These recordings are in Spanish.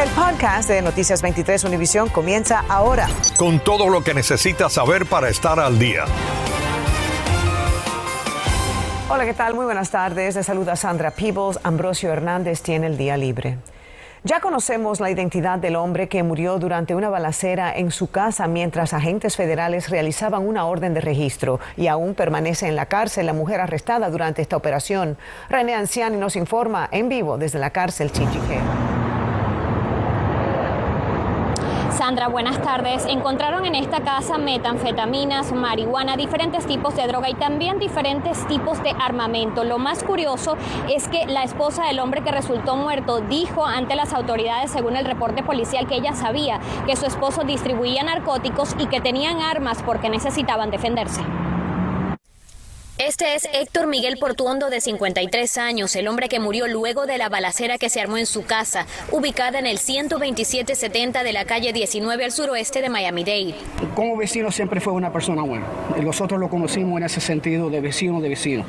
El podcast de Noticias 23 Univisión comienza ahora. Con todo lo que necesitas saber para estar al día. Hola, ¿qué tal? Muy buenas tardes. Les saluda Sandra Peebles. Ambrosio Hernández tiene el día libre. Ya conocemos la identidad del hombre que murió durante una balacera en su casa mientras agentes federales realizaban una orden de registro y aún permanece en la cárcel la mujer arrestada durante esta operación. René Anciani nos informa en vivo desde la cárcel Chichique. Sandra, buenas tardes. Encontraron en esta casa metanfetaminas, marihuana, diferentes tipos de droga y también diferentes tipos de armamento. Lo más curioso es que la esposa del hombre que resultó muerto dijo ante las autoridades, según el reporte policial, que ella sabía que su esposo distribuía narcóticos y que tenían armas porque necesitaban defenderse. Este es Héctor Miguel Portuondo, de 53 años, el hombre que murió luego de la balacera que se armó en su casa, ubicada en el 12770 de la calle 19 al suroeste de Miami-Dade. Como vecino siempre fue una persona buena. Nosotros lo conocimos en ese sentido de vecino de vecino.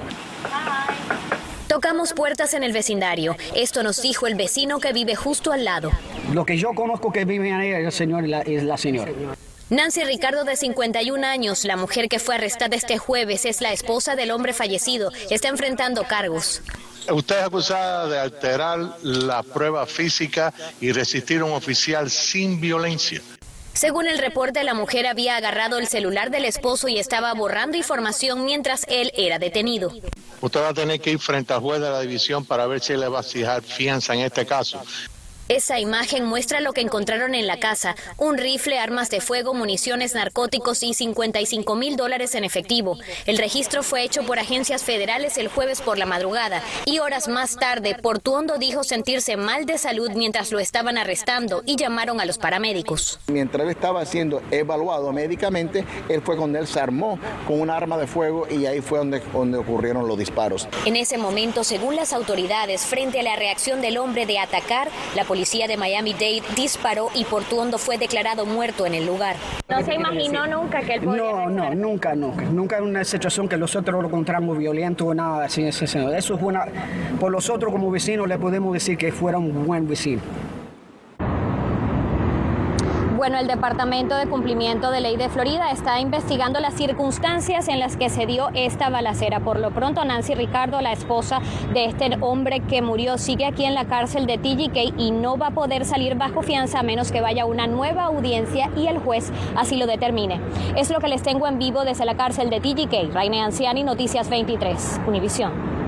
Tocamos puertas en el vecindario. Esto nos dijo el vecino que vive justo al lado. Lo que yo conozco que vive ahí es el señor la, es la señora. Nancy Ricardo, de 51 años, la mujer que fue arrestada este jueves, es la esposa del hombre fallecido. Está enfrentando cargos. Usted es acusada de alterar la prueba física y resistir a un oficial sin violencia. Según el reporte, la mujer había agarrado el celular del esposo y estaba borrando información mientras él era detenido. Usted va a tener que ir frente al juez de la división para ver si le va a fijar fianza en este caso. Esa imagen muestra lo que encontraron en la casa, un rifle, armas de fuego, municiones, narcóticos y 55 mil dólares en efectivo. El registro fue hecho por agencias federales el jueves por la madrugada y horas más tarde Portuondo dijo sentirse mal de salud mientras lo estaban arrestando y llamaron a los paramédicos. Mientras él estaba siendo evaluado médicamente, él fue cuando él se armó con un arma de fuego y ahí fue donde, donde ocurrieron los disparos. En ese momento, según las autoridades, frente a la reacción del hombre de atacar, la policía policía de Miami-Dade disparó y Portuondo fue declarado muerto en el lugar. ¿No se imaginó nunca que él podía No, no, nunca, nunca. Nunca en una situación que nosotros lo encontramos violento o nada así. Eso es una... Por nosotros como vecinos le podemos decir que fuera un buen vecino. Bueno, el Departamento de Cumplimiento de Ley de Florida está investigando las circunstancias en las que se dio esta balacera. Por lo pronto, Nancy Ricardo, la esposa de este hombre que murió, sigue aquí en la cárcel de TGK y no va a poder salir bajo fianza a menos que vaya una nueva audiencia y el juez así lo determine. Es lo que les tengo en vivo desde la cárcel de TGK. Raine Anciani, Noticias 23, Univisión.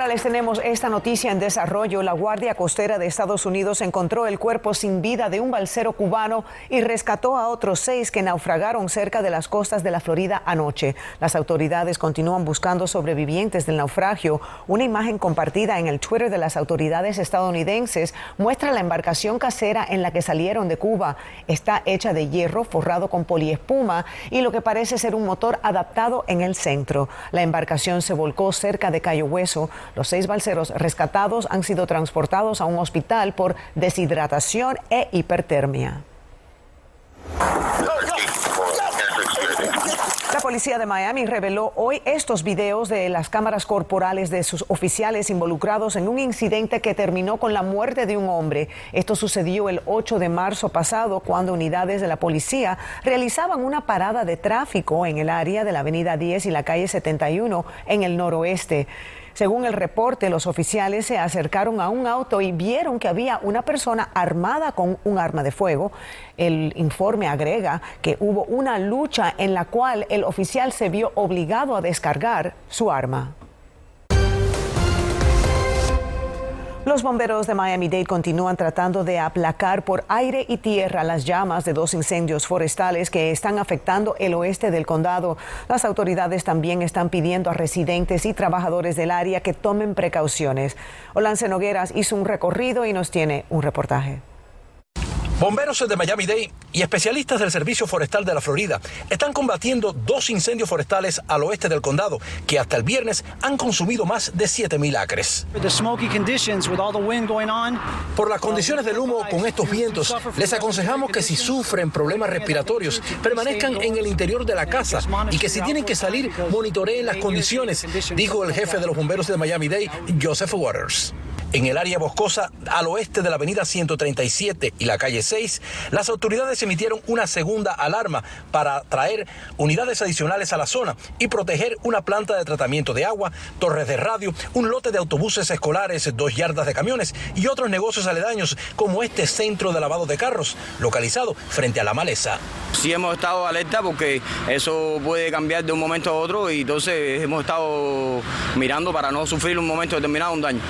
Ahora les tenemos esta noticia en desarrollo. La Guardia Costera de Estados Unidos encontró el cuerpo sin vida de un balsero cubano y rescató a otros seis que naufragaron cerca de las costas de la Florida anoche. Las autoridades continúan buscando sobrevivientes del naufragio. Una imagen compartida en el Twitter de las autoridades estadounidenses muestra la embarcación casera en la que salieron de Cuba. Está hecha de hierro forrado con poliespuma y lo que parece ser un motor adaptado en el centro. La embarcación se volcó cerca de Cayo Hueso. Los seis balseros rescatados han sido transportados a un hospital por deshidratación e hipertermia. La policía de Miami reveló hoy estos videos de las cámaras corporales de sus oficiales involucrados en un incidente que terminó con la muerte de un hombre. Esto sucedió el 8 de marzo pasado cuando unidades de la policía realizaban una parada de tráfico en el área de la avenida 10 y la calle 71 en el noroeste. Según el reporte, los oficiales se acercaron a un auto y vieron que había una persona armada con un arma de fuego. El informe agrega que hubo una lucha en la cual el oficial se vio obligado a descargar su arma. Los bomberos de Miami-Dade continúan tratando de aplacar por aire y tierra las llamas de dos incendios forestales que están afectando el oeste del condado. Las autoridades también están pidiendo a residentes y trabajadores del área que tomen precauciones. Olance Nogueras hizo un recorrido y nos tiene un reportaje. Bomberos de Miami-Dade y especialistas del Servicio Forestal de la Florida están combatiendo dos incendios forestales al oeste del condado que hasta el viernes han consumido más de 7.000 acres. Por las condiciones del humo con estos vientos, les aconsejamos que si sufren problemas respiratorios, permanezcan en el interior de la casa y que si tienen que salir, monitoreen las condiciones, dijo el jefe de los bomberos de Miami-Dade, Joseph Waters. En el área boscosa al oeste de la avenida 137 y la calle 6, las autoridades emitieron una segunda alarma para traer unidades adicionales a la zona y proteger una planta de tratamiento de agua, torres de radio, un lote de autobuses escolares, dos yardas de camiones y otros negocios aledaños como este centro de lavado de carros, localizado frente a la maleza. Sí hemos estado alerta porque eso puede cambiar de un momento a otro y entonces hemos estado mirando para no sufrir un momento determinado un daño.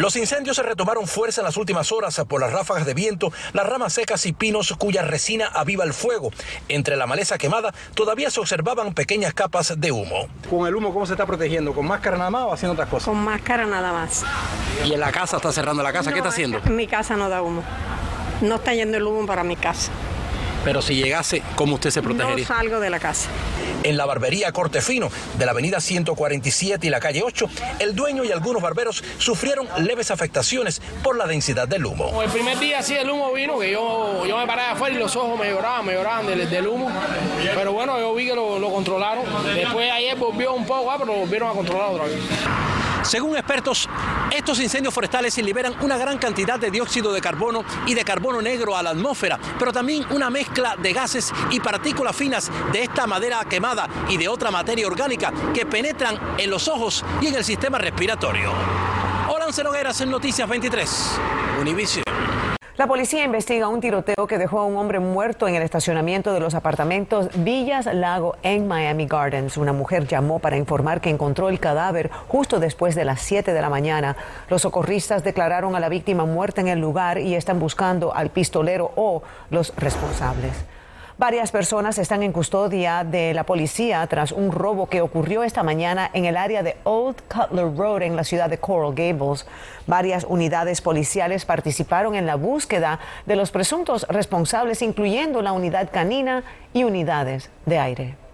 Los incendios se retomaron fuerza en las últimas horas por las ráfagas de viento, las ramas secas y pinos cuya resina aviva el fuego. Entre la maleza quemada todavía se observaban pequeñas capas de humo. ¿Con el humo cómo se está protegiendo? ¿Con máscara nada más o haciendo otras cosas? Con máscara nada más. ¿Y en la casa está cerrando la casa? ¿Qué está haciendo? Mi casa no da humo. No está yendo el humo para mi casa. Pero si llegase, ¿cómo usted se protegería? No salgo de la casa. En la barbería Cortefino de la avenida 147 y la calle 8, el dueño y algunos barberos sufrieron leves afectaciones por la densidad del humo. El primer día sí el humo vino, que yo, yo me paré afuera y los ojos me lloraban, me lloraban del, humo. Pero bueno, yo vi que lo, lo controlaron. Después ayer volvió un poco, ah, pero lo volvieron a controlar otra vez. Según expertos, estos incendios forestales liberan una gran cantidad de dióxido de carbono y de carbono negro a la atmósfera, pero también una mezcla de gases y partículas finas de esta madera quemada y de otra materia orgánica que penetran en los ojos y en el sistema respiratorio. Hola, Nogueras en Noticias 23, Univision. La policía investiga un tiroteo que dejó a un hombre muerto en el estacionamiento de los apartamentos Villas Lago en Miami Gardens. Una mujer llamó para informar que encontró el cadáver justo después de las 7 de la mañana. Los socorristas declararon a la víctima muerta en el lugar y están buscando al pistolero o los responsables. Varias personas están en custodia de la policía tras un robo que ocurrió esta mañana en el área de Old Cutler Road en la ciudad de Coral Gables. Varias unidades policiales participaron en la búsqueda de los presuntos responsables, incluyendo la unidad canina y unidades de aire.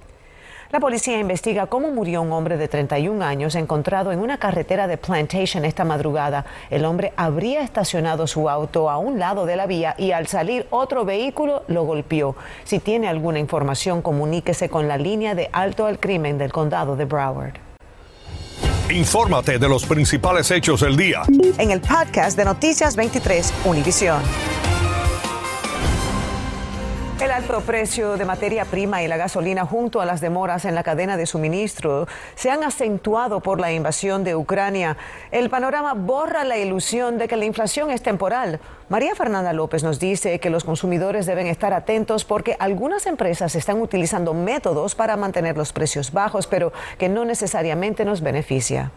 La policía investiga cómo murió un hombre de 31 años encontrado en una carretera de Plantation esta madrugada. El hombre habría estacionado su auto a un lado de la vía y al salir otro vehículo lo golpeó. Si tiene alguna información, comuníquese con la línea de alto al crimen del condado de Broward. Infórmate de los principales hechos del día. En el podcast de Noticias 23, Univisión. El alto precio de materia prima y la gasolina junto a las demoras en la cadena de suministro se han acentuado por la invasión de Ucrania. El panorama borra la ilusión de que la inflación es temporal. María Fernanda López nos dice que los consumidores deben estar atentos porque algunas empresas están utilizando métodos para mantener los precios bajos, pero que no necesariamente nos beneficia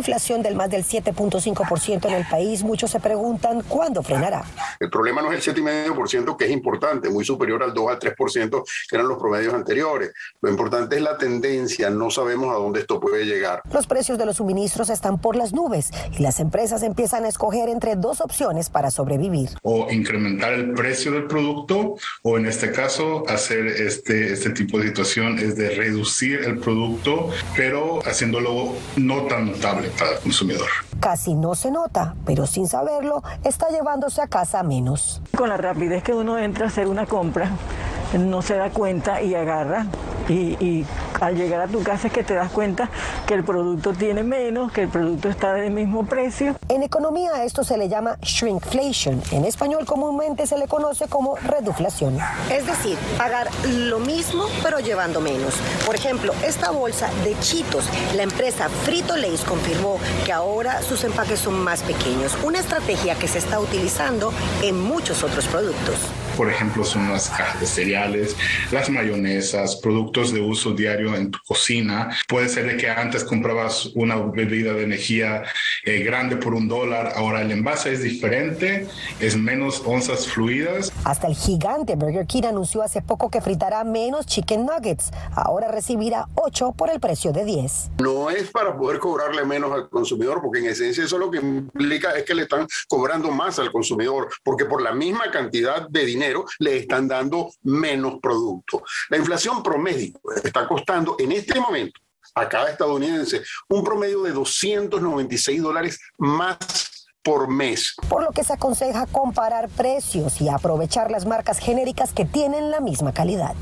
inflación del más del 7.5% en el país, muchos se preguntan cuándo frenará. El problema no es el 7,5%, que es importante, muy superior al 2 al 3% que eran los promedios anteriores. Lo importante es la tendencia, no sabemos a dónde esto puede llegar. Los precios de los suministros están por las nubes y las empresas empiezan a escoger entre dos opciones para sobrevivir. O incrementar el precio del producto o en este caso hacer este, este tipo de situación es de reducir el producto, pero haciéndolo no tan notable para el consumidor. Casi no se nota, pero sin saberlo, está llevándose a casa menos. Con la rapidez que uno entra a hacer una compra, no se da cuenta y agarra y, al llegar a tu casa es que te das cuenta que el producto tiene menos, que el producto está del mismo precio. En economía a esto se le llama shrinkflation. En español comúnmente se le conoce como reduflación. Es decir, pagar lo mismo pero llevando menos. Por ejemplo, esta bolsa de Chitos, la empresa Frito Lays confirmó que ahora sus empaques son más pequeños, una estrategia que se está utilizando en muchos otros productos. Por ejemplo, son las cajas de cereales, las mayonesas, productos de uso diario en tu cocina. Puede ser de que antes comprabas una bebida de energía eh, grande por un dólar, ahora el envase es diferente, es menos onzas fluidas. Hasta el gigante Burger King anunció hace poco que fritará menos chicken nuggets. Ahora recibirá 8 por el precio de 10. No es para poder cobrarle menos al consumidor, porque en esencia eso lo que implica es que le están cobrando más al consumidor, porque por la misma cantidad de dinero le están dando menos producto. La inflación promedio está costando en este momento a cada estadounidense un promedio de 296 dólares más por mes. Por lo que se aconseja comparar precios y aprovechar las marcas genéricas que tienen la misma calidad.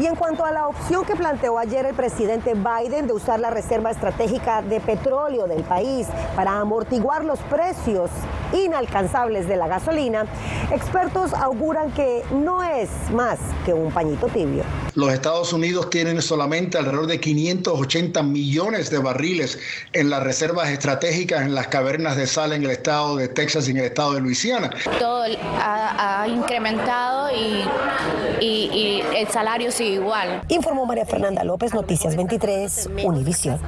Y en cuanto a la opción que planteó ayer el presidente Biden de usar la reserva estratégica de petróleo del país para amortiguar los precios inalcanzables de la gasolina, expertos auguran que no es más que un pañito tibio. Los Estados Unidos tienen solamente alrededor de 580 millones de barriles en las reservas estratégicas en las cavernas de sal en el estado de Texas y en el estado de Luisiana. Todo ha, incrementado y, y el salario sigue igual. Informó María Fernanda López, Noticias 23, Univisión.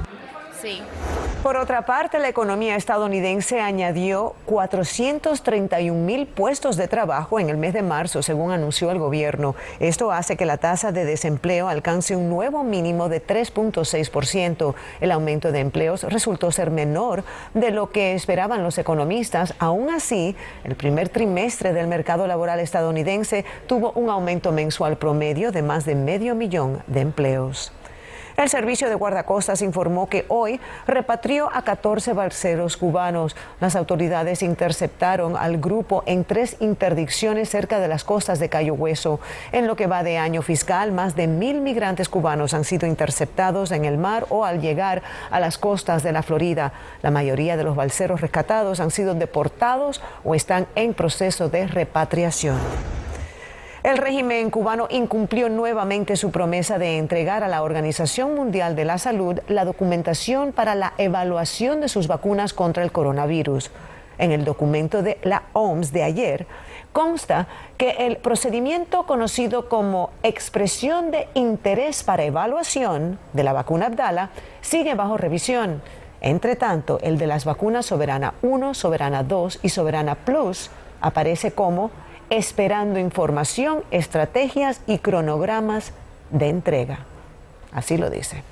Por otra parte, la economía estadounidense añadió 431 mil puestos de trabajo en el mes de marzo, según anunció el gobierno. Esto hace que la tasa de desempleo alcance un nuevo mínimo de 3.6%. El aumento de empleos resultó ser menor de lo que esperaban los economistas. Aún así, el primer trimestre del mercado laboral estadounidense tuvo un aumento mensual promedio de más de medio millón de empleos. El servicio de guardacostas informó que hoy repatrió a 14 balseros cubanos. Las autoridades interceptaron al grupo en tres interdicciones cerca de las costas de Cayo Hueso. En lo que va de año fiscal, más de mil migrantes cubanos han sido interceptados en el mar o al llegar a las costas de la Florida. La mayoría de los balseros rescatados han sido deportados o están en proceso de repatriación. El régimen cubano incumplió nuevamente su promesa de entregar a la Organización Mundial de la Salud la documentación para la evaluación de sus vacunas contra el coronavirus. En el documento de la OMS de ayer consta que el procedimiento conocido como expresión de interés para evaluación de la vacuna Abdala sigue bajo revisión. Entre tanto, el de las vacunas Soberana 1, Soberana 2 y Soberana Plus aparece como esperando información, estrategias y cronogramas de entrega. Así lo dice.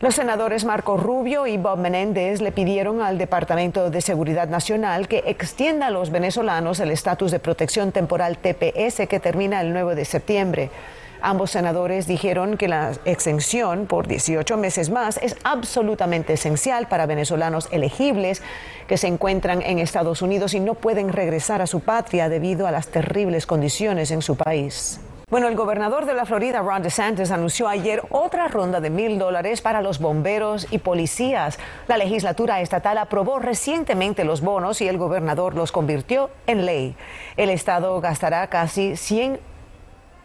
Los senadores Marco Rubio y Bob Menéndez le pidieron al Departamento de Seguridad Nacional que extienda a los venezolanos el estatus de protección temporal TPS que termina el 9 de septiembre. Ambos senadores dijeron que la exención por 18 meses más es absolutamente esencial para venezolanos elegibles que se encuentran en Estados Unidos y no pueden regresar a su patria debido a las terribles condiciones en su país. Bueno, el gobernador de la Florida, Ron DeSantis, anunció ayer otra ronda de mil dólares para los bomberos y policías. La legislatura estatal aprobó recientemente los bonos y el gobernador los convirtió en ley. El estado gastará casi 100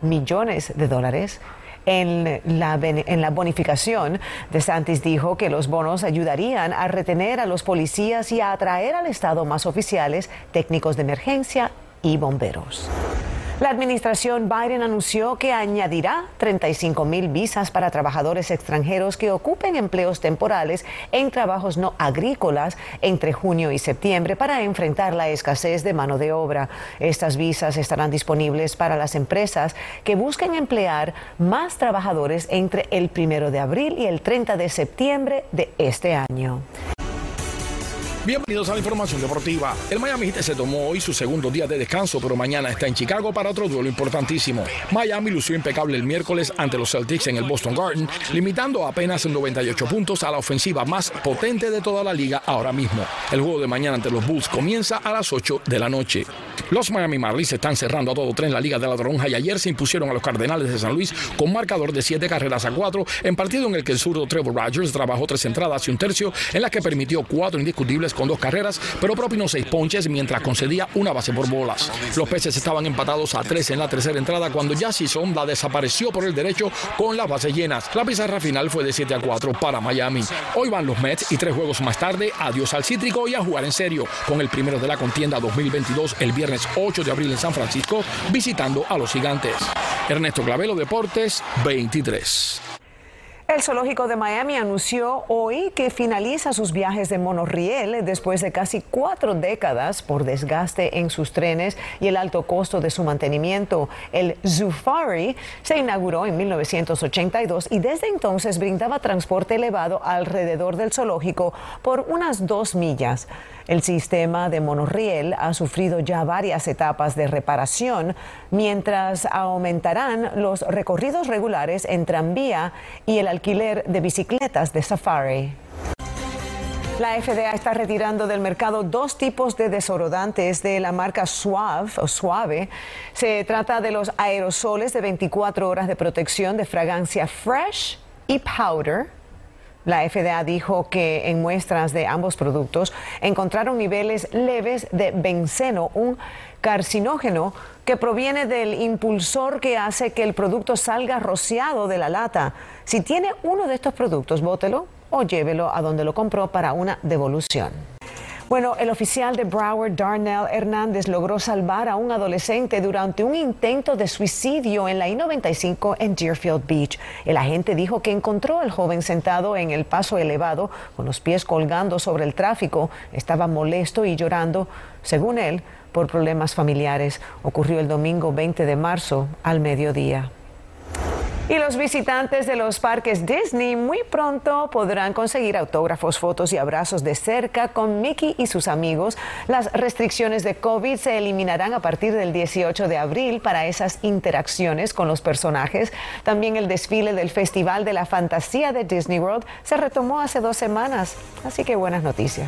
millones de dólares en la, en la bonificación. De Santis dijo que los bonos ayudarían a retener a los policías y a atraer al Estado más oficiales, técnicos de emergencia y bomberos. La administración Biden anunció que añadirá 35 mil visas para trabajadores extranjeros que ocupen empleos temporales en trabajos no agrícolas entre junio y septiembre para enfrentar la escasez de mano de obra. Estas visas estarán disponibles para las empresas que busquen emplear más trabajadores entre el primero de abril y el 30 de septiembre de este año. Bienvenidos a la información deportiva. El Miami se tomó hoy su segundo día de descanso, pero mañana está en Chicago para otro duelo importantísimo. Miami lució impecable el miércoles ante los Celtics en el Boston Garden, limitando apenas 98 puntos a la ofensiva más potente de toda la liga ahora mismo. El juego de mañana ante los Bulls comienza a las 8 de la noche. Los Miami Marlins están cerrando a todo tren la Liga de la Toronja y ayer se impusieron a los Cardenales de San Luis con marcador de 7 carreras a 4 en partido en el que el zurdo Trevor Rogers trabajó tres entradas y un tercio en la que permitió cuatro indiscutibles con dos carreras, pero propinó seis ponches mientras concedía una base por bolas. Los peces estaban empatados a tres en la tercera entrada cuando Jassy Sonda desapareció por el derecho con las bases llenas. La pizarra final fue de 7 a 4 para Miami. Hoy van los Mets y tres juegos más tarde, adiós al cítrico y a jugar en serio, con el primero de la contienda 2022 el viernes 8 de abril en San Francisco, visitando a los gigantes. Ernesto Clavelo, Deportes 23. El zoológico de Miami anunció hoy que finaliza sus viajes de monorriel después de casi cuatro décadas por desgaste en sus trenes y el alto costo de su mantenimiento. El Zufari se inauguró en 1982 y desde entonces brindaba transporte elevado alrededor del zoológico por unas dos millas. El sistema de monorriel ha sufrido ya varias etapas de reparación, mientras aumentarán los recorridos regulares en tranvía y el alquiler de bicicletas de safari. La FDA está retirando del mercado dos tipos de desodorantes de la marca Suave o Suave. Se trata de los aerosoles de 24 horas de protección de fragancia Fresh y Powder. La FDA dijo que en muestras de ambos productos encontraron niveles leves de benceno, un carcinógeno que proviene del impulsor que hace que el producto salga rociado de la lata. Si tiene uno de estos productos, bótelo o llévelo a donde lo compró para una devolución. Bueno, el oficial de Broward, Darnell Hernández, logró salvar a un adolescente durante un intento de suicidio en la I-95 en Deerfield Beach. El agente dijo que encontró al joven sentado en el paso elevado, con los pies colgando sobre el tráfico. Estaba molesto y llorando, según él, por problemas familiares. Ocurrió el domingo 20 de marzo al mediodía. Y los visitantes de los parques Disney muy pronto podrán conseguir autógrafos, fotos y abrazos de cerca con Mickey y sus amigos. Las restricciones de COVID se eliminarán a partir del 18 de abril para esas interacciones con los personajes. También el desfile del Festival de la Fantasía de Disney World se retomó hace dos semanas. Así que buenas noticias.